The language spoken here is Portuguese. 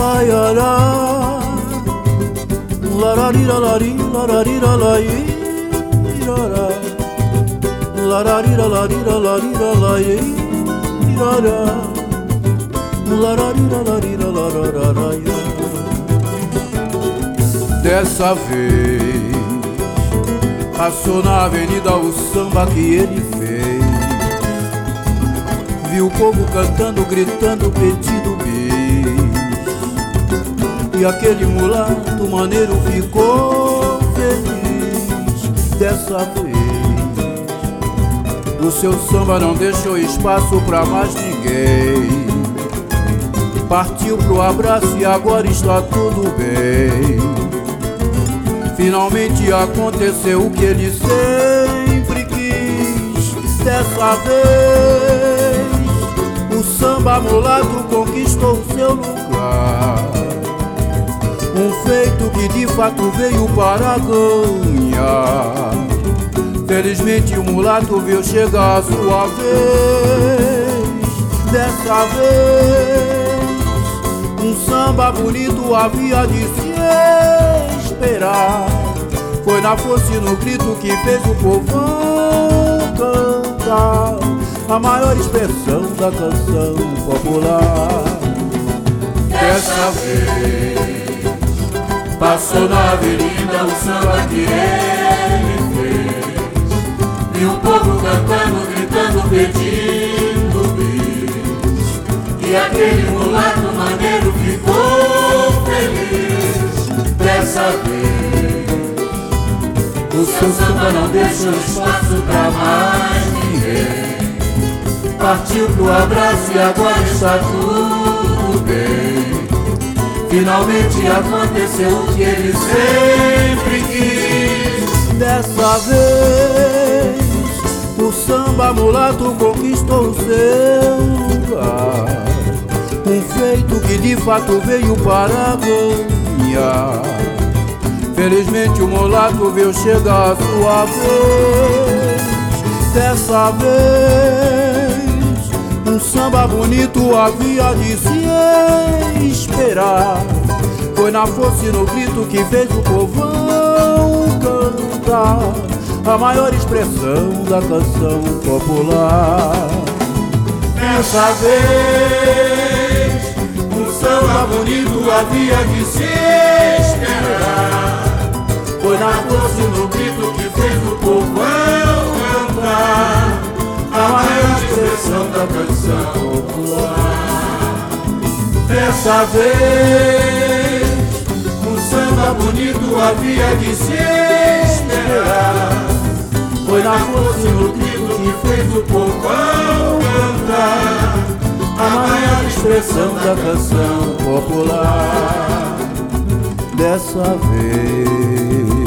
laiará Lararira lari, lararira lairara Lararira larira larira lairara Lararira larira lararara Dessa vez Passou na avenida o samba que ele fez. Viu o povo cantando, gritando, pedindo E aquele mulato maneiro ficou feliz Dessa vez O seu samba não deixou espaço pra mais ninguém Partiu pro abraço e agora está tudo bem Finalmente aconteceu o que ele sempre quis. Dessa vez, o samba mulato conquistou seu lugar. Um feito que de fato veio para ganhar. Felizmente o mulato viu chegar a sua vez. Dessa vez, um samba bonito havia de se esperar. Foi na força e no grito que fez o povão cantar a maior expressão da canção popular. Dessa vez passou na avenida o samba que ele fez. E o povo cantando, gritando, pedindo bis. E aquele mulato maneiro ficou feliz. Dessa vez o seu samba não deixou espaço pra mais ninguém. Partiu pro abraço e agora está tudo bem. Finalmente aconteceu o que ele sempre quis. Dessa vez, o samba mulato conquistou o seu lugar. Um feito que de fato veio para ganhar. Felizmente o mulato veio chegar a sua vez. Dessa vez, samba bonito havia de se esperar. Foi na força e no grito que fez o povão cantar a maior expressão da canção popular. Dessa vez, um samba bonito havia de se esperar. Foi na força expressão da canção popular. Dessa vez, um samba bonito havia de se esperar. Foi na força e no grito que fez o povão cantar a maior expressão da canção popular. Dessa vez.